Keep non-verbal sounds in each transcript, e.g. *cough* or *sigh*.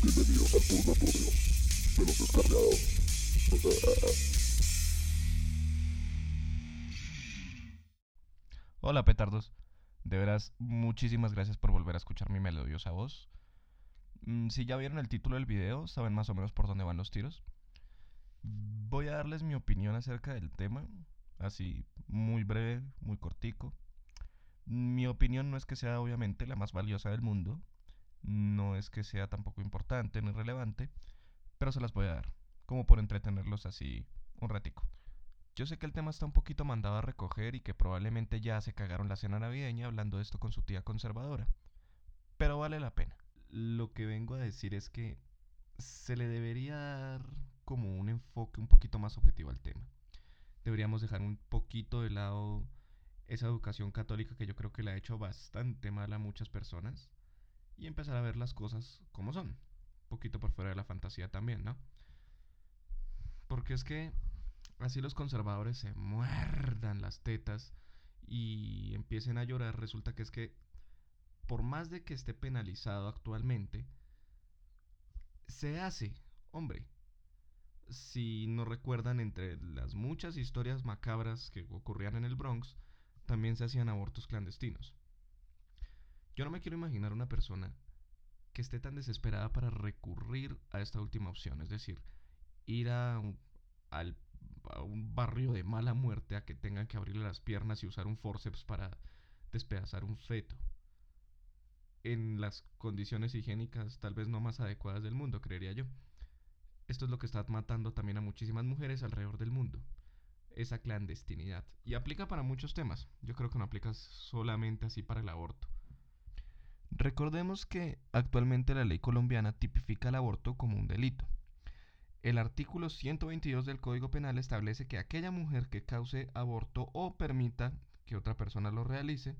Bienvenidos al purgatorio de los descarriados. Hola petardos, de veras muchísimas gracias por volver a escuchar mi melodiosa voz. Mm, si ya vieron el título del video, saben más o menos por dónde van los tiros. Voy a darles mi opinión acerca del tema, así muy breve, muy cortico. Mi opinión no es que sea obviamente la más valiosa del mundo, no es que sea tampoco importante ni relevante, pero se las voy a dar, como por entretenerlos así un ratico. Yo sé que el tema está un poquito mandado a recoger y que probablemente ya se cagaron la cena navideña hablando de esto con su tía conservadora, pero vale la pena. Lo que vengo a decir es que se le debería dar como un enfoque un poquito más objetivo al tema. Deberíamos dejar un poquito de lado esa educación católica que yo creo que le ha hecho bastante mal a muchas personas y empezar a ver las cosas como son. Un poquito por fuera de la fantasía también, ¿no? Porque es que así los conservadores se muerdan las tetas y empiecen a llorar, resulta que es que por más de que esté penalizado actualmente, se hace, hombre. Si no recuerdan entre las muchas historias macabras que ocurrían en el Bronx, también se hacían abortos clandestinos. Yo no me quiero imaginar una persona que esté tan desesperada para recurrir a esta última opción, es decir, ir a un, barrio de mala muerte a que tengan que abrirle las piernas y usar un forceps para despedazar un feto. En las condiciones higiénicas tal vez no más adecuadas del mundo, creería yo. Esto es lo que está matando también a muchísimas mujeres alrededor del mundo esa clandestinidad. Y aplica para muchos temas. Yo creo que no aplica solamente así para el aborto. Recordemos que actualmente la ley colombiana tipifica el aborto como un delito. El artículo 122 del Código Penal establece que aquella mujer que cause aborto o permita que otra persona lo realice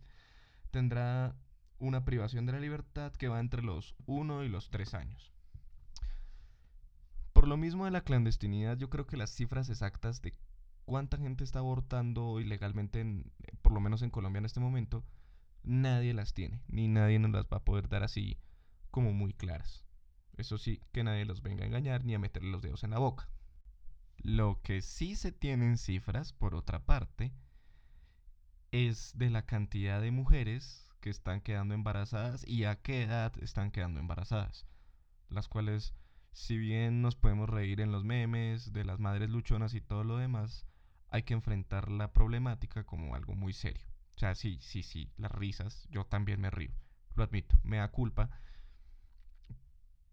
tendrá una privación de la libertad que va entre los 1 y los 3 años. Por lo mismo de la clandestinidad, yo creo que las cifras exactas de cuánta gente está abortando ilegalmente, en, por lo menos en Colombia en este momento, nadie las tiene, ni nadie nos las va a poder dar así como muy claras. Eso sí, que nadie los venga a engañar ni a meterle los dedos en la boca. Lo que sí se tienen cifras, por otra parte, es de la cantidad de mujeres que están quedando embarazadas y a qué edad están quedando embarazadas. Las cuales, si bien nos podemos reír en los memes de las madres luchonas y todo lo demás, hay que enfrentar la problemática como algo muy serio. O sea, sí, sí, sí, las risas, yo también me río, lo admito, me da culpa,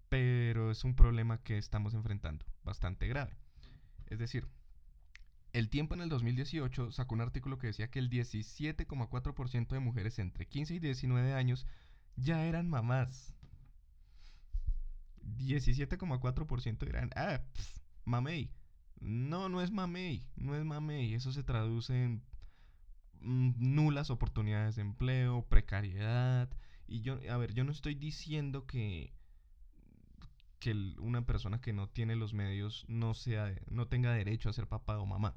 pero es un problema que estamos enfrentando, bastante grave. Es decir, el tiempo en el 2018 sacó un artículo que decía que el 17,4% de mujeres entre 15 y 19 años ya eran mamás. 17,4% eran, ah, mamey. No, no es mamey, no es mamey. Eso se traduce en nulas oportunidades de empleo, precariedad. Y yo, a ver, yo no estoy diciendo que, que una persona que no tiene los medios no, sea, no tenga derecho a ser papá o mamá.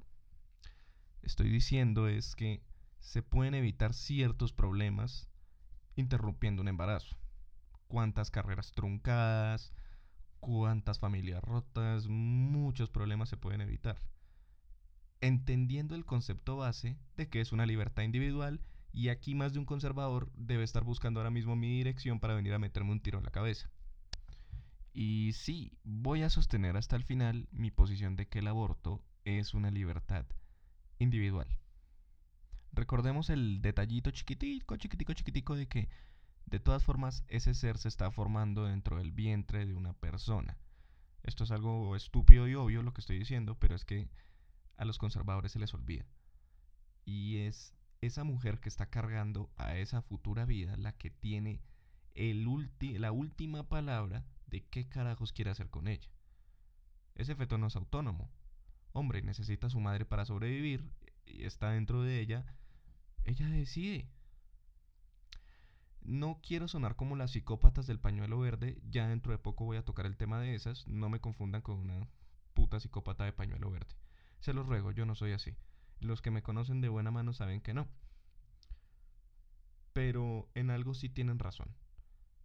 Estoy diciendo es que se pueden evitar ciertos problemas interrumpiendo un embarazo. Cuántas carreras truncadas, cuántas familias rotas, muchos problemas se pueden evitar entendiendo el concepto base de que es una libertad individual y aquí más de un conservador debe estar buscando ahora mismo mi dirección para venir a meterme un tiro en la cabeza. Y sí, voy a sostener hasta el final mi posición de que el aborto es una libertad individual. Recordemos el detallito chiquitico, chiquitico, chiquitico de que de todas formas ese ser se está formando dentro del vientre de una persona. Esto es algo estúpido y obvio lo que estoy diciendo, pero es que a los conservadores se les olvida. Y es esa mujer que está cargando a esa futura vida la que tiene el la última palabra de qué carajos quiere hacer con ella. Ese feto no es autónomo. Hombre, necesita a su madre para sobrevivir y está dentro de ella. Ella decide. No quiero sonar como las psicópatas del pañuelo verde. Ya dentro de poco voy a tocar el tema de esas. No me confundan con una puta psicópata de pañuelo verde. Se los ruego, yo no soy así. Los que me conocen de buena mano saben que no. Pero en algo sí tienen razón.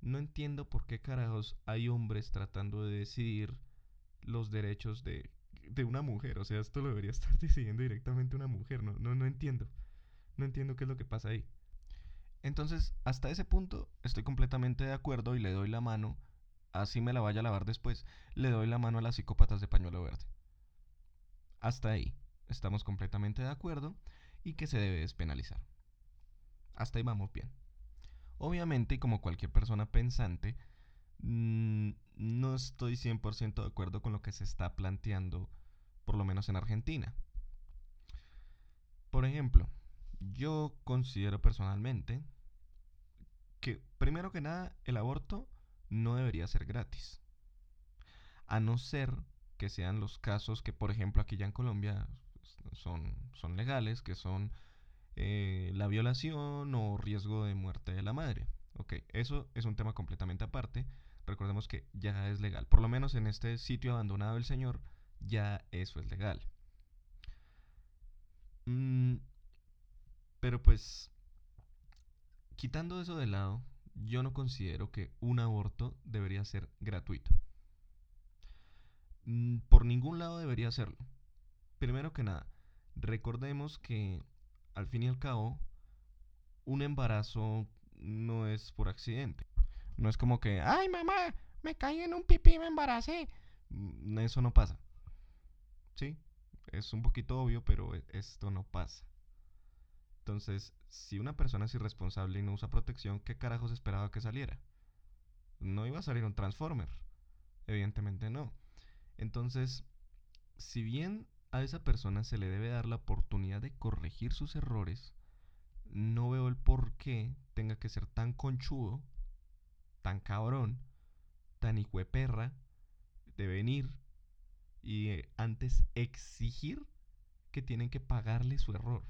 no entiendo por qué carajos hay hombres tratando de decidir los derechos de, de una mujer. O sea, esto lo debería *laughs* estar decidiendo directamente una mujer. No, no, no entiendo. No entiendo qué es lo que pasa ahí. Entonces, hasta ese punto estoy completamente de acuerdo y le doy la mano, así me la vaya a lavar después, le doy la mano a las psicópatas de pañuelo verde. Hasta ahí, estamos completamente de acuerdo y que se debe despenalizar. Hasta ahí vamos bien. Obviamente, como cualquier persona pensante, mm, no estoy 100% de acuerdo con lo que se está planteando, por lo menos en Argentina. Por ejemplo, yo considero personalmente que, primero que nada, el aborto no debería ser gratis. A no ser que sean los casos que, por ejemplo, aquí ya en Colombia son, son legales, que son eh, la violación o riesgo de muerte de la madre. Ok, eso es un tema completamente aparte. Recordemos que ya es legal. Por lo menos en este sitio abandonado del Señor, ya eso es legal. Mm, pero pues, quitando eso de lado, yo no considero que un aborto debería ser gratuito. Mm, por ningún lado debería serlo. Primero que nada, recordemos que al fin y al cabo, un embarazo no es por accidente. No es como que, ay mamá, me caí en un pipí y me embaracé. Mm, eso no pasa. Sí, es un poquito obvio, pero e, esto no pasa. Entonces, si una persona es irresponsable y no usa protección, ¿qué carajos esperaba que saliera? No iba a salir un Transformer. Evidentemente no. Entonces, si bien a esa persona se le debe dar la oportunidad de corregir sus errores, no veo el por qué tenga que ser tan conchudo, tan cabrón, tan hijo de perra, de venir y eh, antes exigir que tienen que pagarle su error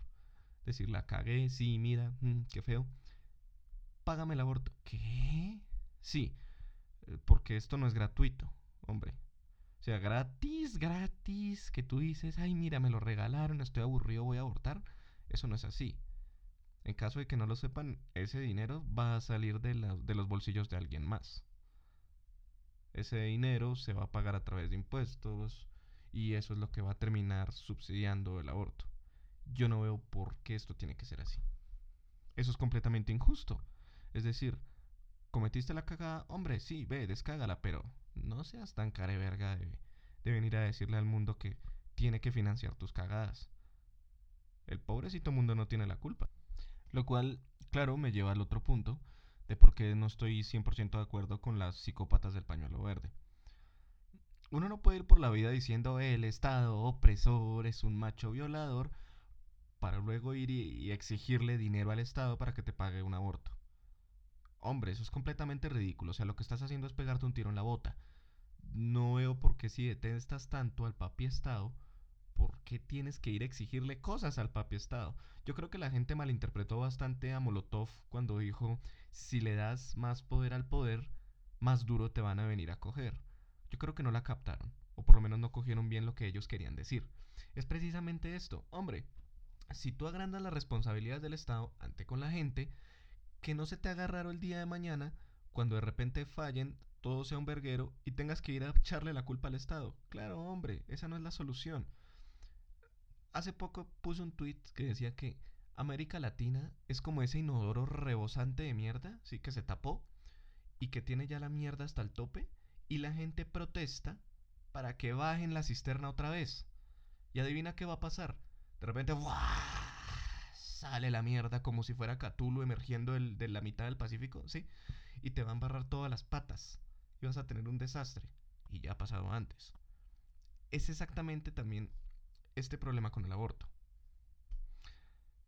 decir, la cagué, sí, mira, mm, qué feo. Págame el aborto. ¿Qué? Sí, eh, porque esto no es gratuito, hombre. O sea, gratis, gratis, que tú dices, ay, mira, me lo regalaron, estoy aburrido, voy a abortar. Eso no es así. En caso de que no lo sepan, ese dinero va a salir de, los bolsillos de alguien más. Ese dinero se va a pagar a través de impuestos y eso es lo que va a terminar subsidiando el aborto yo no veo por qué esto tiene que ser así. Eso es completamente injusto. Es decir, cometiste la cagada, hombre, sí, ve, descágala, pero no seas tan care verga de, de venir a decirle al mundo que tiene que financiar tus cagadas. El pobrecito mundo no tiene la culpa. Lo cual, claro, me lleva al otro punto de por qué no estoy 100% de acuerdo con las psicópatas del pañuelo verde. Uno no puede ir por la vida diciendo el Estado opresor es un macho violador para luego ir y, exigirle dinero al Estado para que te pague un aborto. Hombre, eso es completamente ridículo. O sea, lo que estás haciendo es pegarte un tiro en la bota. No veo por qué si detestas tanto al papi Estado, ¿por qué tienes que ir a exigirle cosas al papi Estado? Yo creo que la gente malinterpretó bastante a Molotov cuando dijo, si le das más poder al poder, más duro te van a venir a coger. Yo creo que no la captaron, o por lo menos no cogieron bien lo que ellos querían decir. Es precisamente esto, hombre, si tú agrandas las responsabilidades del Estado ante con la gente, que no se te haga el día de mañana cuando de repente fallen, todo sea un verguero y tengas que ir a echarle la culpa al Estado. Claro, hombre, esa no es la solución. Hace poco puse un tweet que decía que América Latina es como ese inodoro rebosante de mierda, sí, que se tapó y que tiene ya la mierda hasta el tope y la gente protesta para que bajen la cisterna otra vez. Y adivina qué va a pasar de repente, sale la mierda como si fuera Cthulhu emergiendo de la mitad del Pacífico, ¿sí? Y te va a embarrar todas las patas. Y vas a tener un desastre. Y ya ha pasado antes. Es exactamente también este problema con el aborto.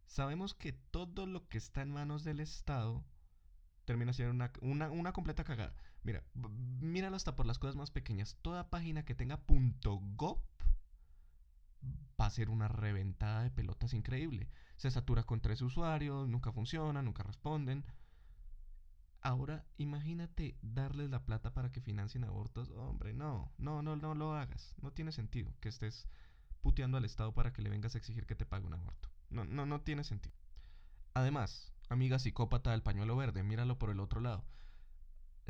Sabemos que todo lo que está en manos del Estado termina siendo una, una, completa cagada. Mira, míralo hasta por las cosas más pequeñas. Toda página que tenga .gov va a ser una reventada de pelotas increíble. Se satura con tres usuarios, nunca funciona, nunca responden. Ahora, imagínate darles la plata para que financien abortos. Hombre, no, no, no, no lo hagas. No tiene sentido que estés puteando al Estado para que le vengas a exigir que te pague un aborto. No, no, no tiene sentido. Además, amiga psicópata del pañuelo verde, míralo por el otro lado.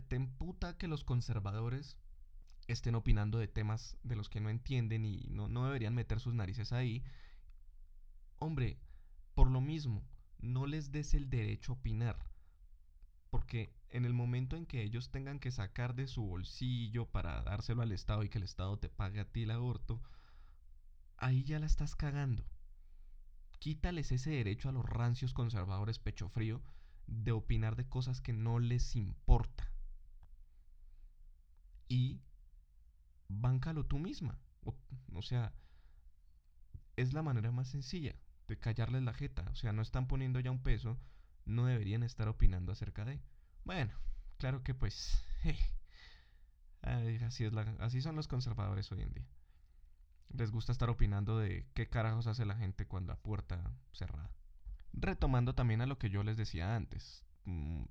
te emputa que los conservadores estén opinando de temas de los que no entienden y no, no deberían meter sus narices ahí. Hombre, por lo mismo, no les des el derecho a opinar. Porque en el momento en que ellos tengan que sacar de su bolsillo para dárselo al Estado y que el Estado te pague a ti el aborto, ahí ya la estás cagando. Quítales ese derecho a los rancios conservadores pecho frío de opinar de cosas que no les importa. Y báncalo tú misma. O, o, sea, es la manera más sencilla de callarles la jeta. O sea, no están poniendo ya un peso, no deberían estar opinando acerca de. Bueno, claro que pues. así, es así son los conservadores hoy en día. Les gusta estar opinando de qué carajos hace la gente cuando la puerta cerrada. Retomando también a lo que yo les decía antes. Mm,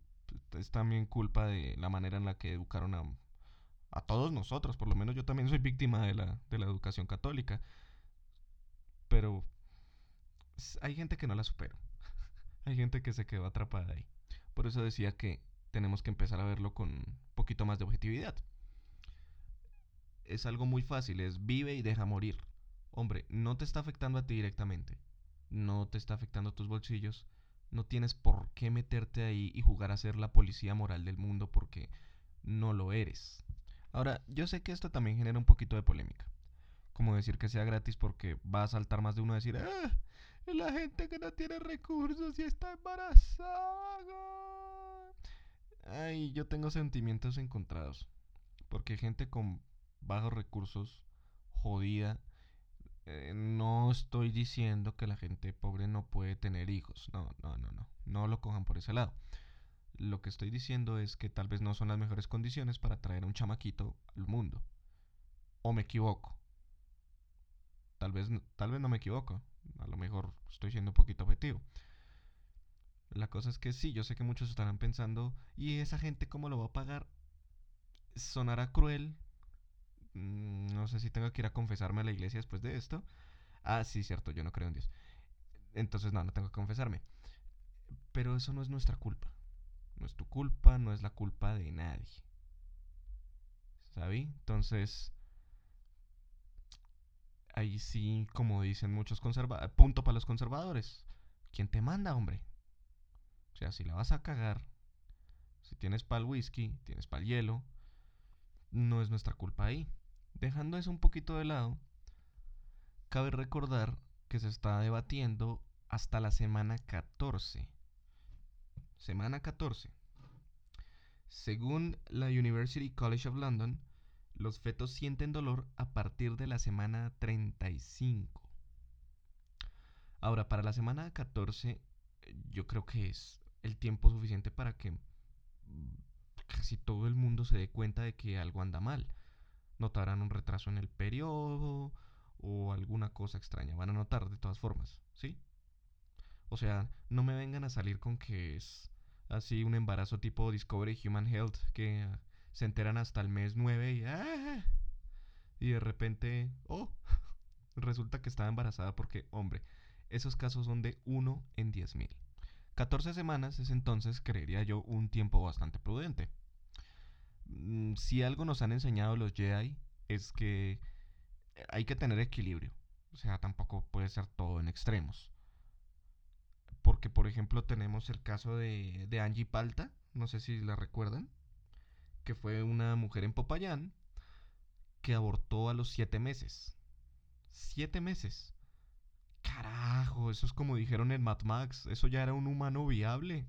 es también culpa de la manera en la que educaron a, a todos nosotros. Por lo menos yo también soy víctima de la, de la educación católica. Pero hay gente que no la supera. *laughs* hay gente que se quedó atrapada ahí. Por eso decía que tenemos que empezar a verlo con un poquito más de objetividad. Es algo muy fácil, es vive y deja morir. Hombre, no te está afectando a ti directamente. No te está afectando a tus bolsillos. No tienes por qué meterte ahí y jugar a ser la policía moral del mundo porque no lo eres. Ahora, yo sé que esto también genera un poquito de polémica. Como decir que sea gratis porque va a saltar más de uno a decir, ¡ah! La gente que no tiene recursos y está embarazada. Ay, yo tengo sentimientos encontrados. Porque gente con bajos recursos, jodida, eh, no estoy diciendo que la gente pobre no puede tener hijos. No, no, no, no. No lo cojan por ese lado. Lo que estoy diciendo es que tal vez no son las mejores condiciones para traer a un chamaquito al mundo. O me equivoco. Tal vez, tal vez no me equivoco. A lo mejor estoy siendo un poquito objetivo. La cosa es que sí, yo sé que muchos estarán pensando, ¿y esa gente cómo lo va a pagar? Sonará cruel. Mm, no sé si tengo que ir a confesarme a la iglesia después de esto. Ah, sí, cierto, yo no creo en Dios. Entonces, no, no tengo que confesarme. Pero eso no es nuestra culpa. No es tu culpa, no es la culpa de nadie. ¿Sabí? Entonces, ahí sí, como dicen muchos conservadores, punto para los conservadores. ¿Quién te manda, hombre? O sea, si la vas a cagar, si tienes para el whisky, tienes para el hielo, no es nuestra culpa ahí. Dejando eso un poquito de lado, cabe recordar que se está debatiendo hasta la semana 14 semana 14. Según la University College of London, los fetos sienten dolor a partir de la semana 35. Ahora, para la semana 14, yo creo que es el tiempo suficiente para que casi todo el mundo se dé cuenta de que algo anda mal. Notarán un retraso en el periodo o alguna cosa extraña. Van a notar de todas formas, ¿sí? O sea, no me vengan a salir con que es así un embarazo tipo Discovery Human Health que se enteran hasta el mes 9 y, ¡ah! y de repente, oh, *laughs* resulta que estaba embarazada porque, hombre, esos casos son de 1 en 10.000. 14 semanas es entonces, creería yo, un tiempo bastante prudente. Mm, si algo nos han enseñado los Jedi es que hay que tener equilibrio. O sea, tampoco puede ser todo en extremos. Porque, por ejemplo, tenemos el caso de, de Angie Palta, no sé si la recuerdan, que fue una mujer en Popayán que abortó a los siete meses. Siete meses. Carajo, eso es como dijeron en Mad Max, eso ya era un humano viable.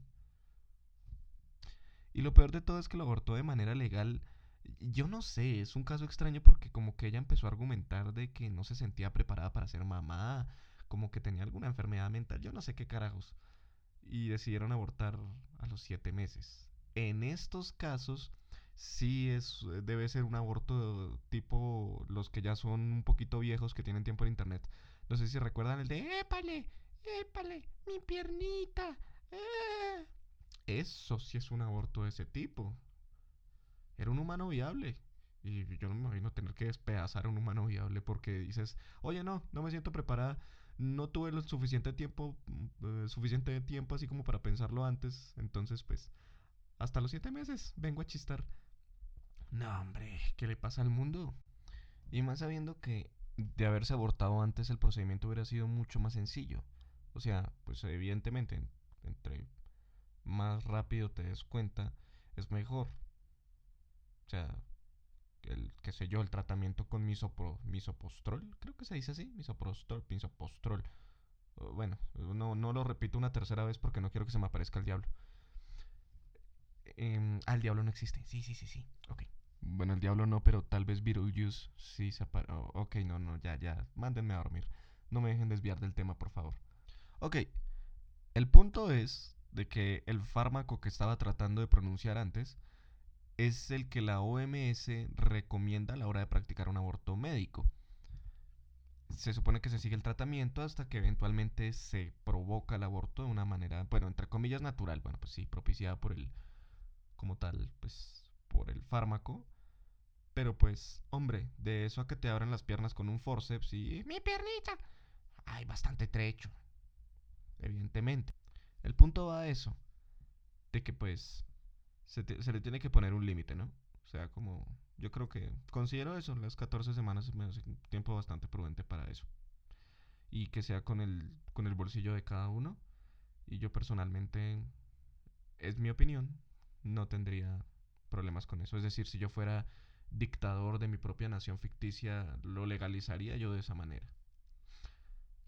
Y lo peor de todo es que lo abortó de manera legal. Yo no sé, es un caso extraño porque como que ella empezó a argumentar de que no se sentía preparada para ser mamá, como que tenía alguna enfermedad mental, yo no sé qué carajos. Y decidieron abortar a los siete meses. En estos casos, sí es, debe ser un aborto tipo los que ya son un poquito viejos que tienen tiempo en internet. No sé si recuerdan el de ¡Épale! ¡Épale! ¡Mi piernita! ¡Eh! Eso sí es un aborto de ese tipo. Era un humano viable. Y yo no me imagino tener que despedazar a un humano viable porque dices, oye, no, no me siento preparada no tuve lo suficiente tiempo, mm, eh, suficiente tiempo así como para pensarlo antes, entonces pues hasta los siete meses vengo a chistar. No, hombre, ¿qué le pasa al mundo? Y más sabiendo que de haberse abortado antes el procedimiento hubiera sido mucho más sencillo. O sea, pues evidentemente, entre más rápido te des cuenta, es mejor. O sea, el, qué sé yo, el tratamiento con misopro, misopostrol, creo que se dice así, misopostrol, misopostrol. Bueno, no, no lo repito una tercera vez porque no quiero que se me aparezca el diablo. Eh, ah, el diablo no existe. Sí, sí, sí, sí. Ok. Bueno, el diablo no, pero tal vez Beetlejuice sí se aparece. Ok, no, no, ya, ya. Mándenme a dormir. No me dejen desviar del tema, por favor. Ok. El punto es de que el fármaco que estaba tratando de pronunciar antes es el que la OMS recomienda a la hora de practicar un aborto médico. Se supone que se sigue el tratamiento hasta que eventualmente se provoca el aborto de una manera, bueno, entre comillas natural, bueno, pues sí, propiciada por el, como tal, pues por el fármaco. Pero pues, hombre, de eso a que te abran las piernas con un forceps y mi piernita, hay bastante trecho. Evidentemente. El punto va a eso, de que pues se, le tiene que poner un límite, ¿no? O sea, como yo creo que considero eso, las 14 semanas hace un tiempo bastante prudente para eso. Y que sea con el, con el bolsillo de cada uno. Y yo personalmente, es mi opinión, no tendría problemas con eso. Es decir, si yo fuera dictador de mi propia nación ficticia, lo legalizaría yo de esa manera.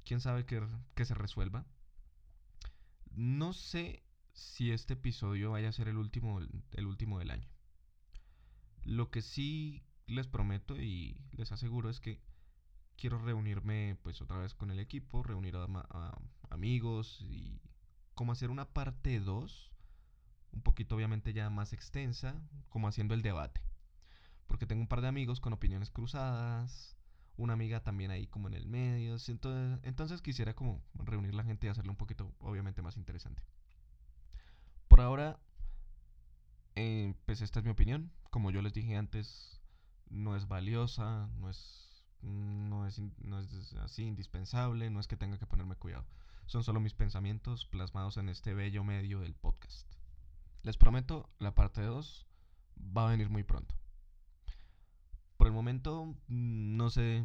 ¿Quién sabe que, que se resuelva? No sé si este episodio vaya a ser el último, el último del año. Lo que sí les prometo y les aseguro es que quiero reunirme pues otra vez con el equipo, reunir a, amigos y como hacer una parte 2, un poquito obviamente ya más extensa, como haciendo el debate. Porque tengo un par de amigos con opiniones cruzadas, una amiga también ahí como en el medio, entonces, entonces quisiera como reunir la gente y hacerlo un poquito obviamente más interesante. Por ahora, eh, pues esta es mi opinión. Como yo les dije antes, no es valiosa, no es, no es, no es así indispensable, no es que tenga que ponerme cuidado. Son solo mis pensamientos plasmados en este bello medio del podcast. Les prometo, la parte 2 va a venir muy pronto. Por el momento, mm, no sé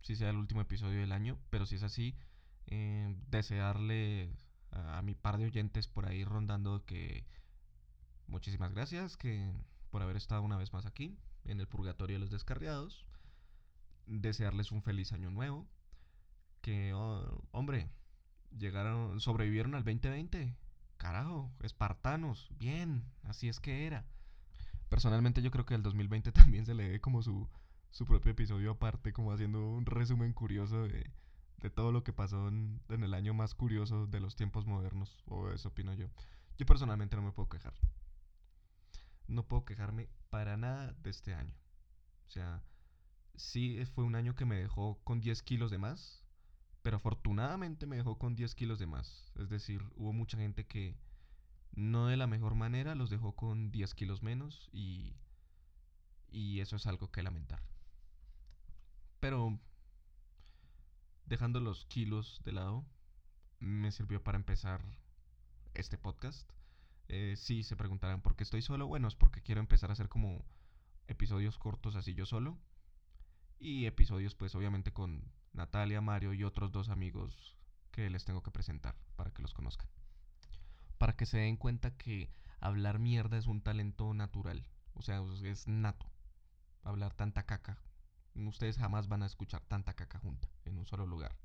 si sea el último episodio del año, pero si es así, eh, desearle a, mi par de oyentes por ahí rondando que muchísimas gracias que por haber estado una vez más aquí en el purgatorio de los descarriados. Desearles un feliz año nuevo. Que, oh, hombre, llegaron, sobrevivieron al 2020. Carajo, espartanos, bien, así es que era. Personalmente yo creo que el 2020 *laughs* también se le dé como su, su propio episodio aparte, como haciendo un resumen curioso de, de todo lo que pasó en, el año más curioso de los tiempos modernos, o eso opino yo. Yo personalmente no me puedo quejar. No puedo quejarme para nada de este año. O sea, sí fue un año que me dejó con 10 kilos de más, pero afortunadamente me dejó con 10 kilos de más. Es decir, hubo mucha gente que no de la mejor manera los dejó con 10 kilos menos y, y eso es algo que lamentar. Pero dejando los kilos de lado, me sirvió para empezar este podcast. Eh, sí, se preguntarán por qué estoy solo. Bueno, es porque quiero empezar a hacer como episodios cortos así yo solo. Y episodios pues obviamente con Natalia, Mario y otros dos amigos que les tengo que presentar para que los conozcan. Para que se den cuenta que hablar mierda es un talento natural. O sea, es nato. Hablar tanta caca. Ustedes jamás van a escuchar tanta caca junta en un solo lugar.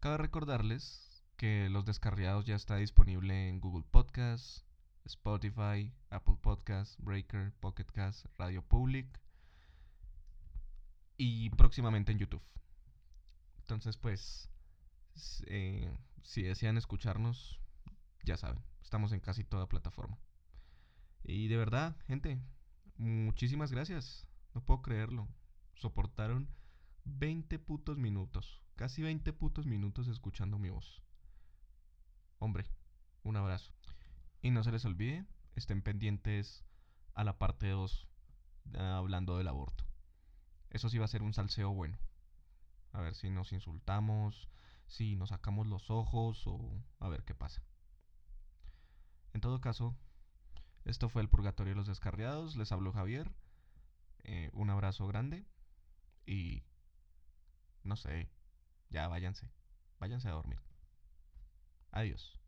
Cabe recordarles que Los Descarriados ya está disponible en Google Podcast, Spotify, Apple Podcast, Breaker, Pocket Cast, Radio Public y próximamente en YouTube. Entonces, pues, eh, si desean escucharnos, ya saben, estamos en casi toda plataforma. Y de verdad, gente, muchísimas gracias. No puedo creerlo. Soportaron 20 putos minutos, casi 20 putos minutos escuchando mi voz. Hombre, un abrazo. Y no se les olvide, estén pendientes a la parte 2 hablando del aborto. Eso sí va a ser un salseo bueno. A ver si nos insultamos, si nos sacamos los ojos o a ver qué pasa. En todo caso, Esto fue el Purgatorio de los Descarriados. Les habló Javier. Eh, un abrazo grande. Y... No sé. Ya váyanse. Váyanse a dormir. Adiós.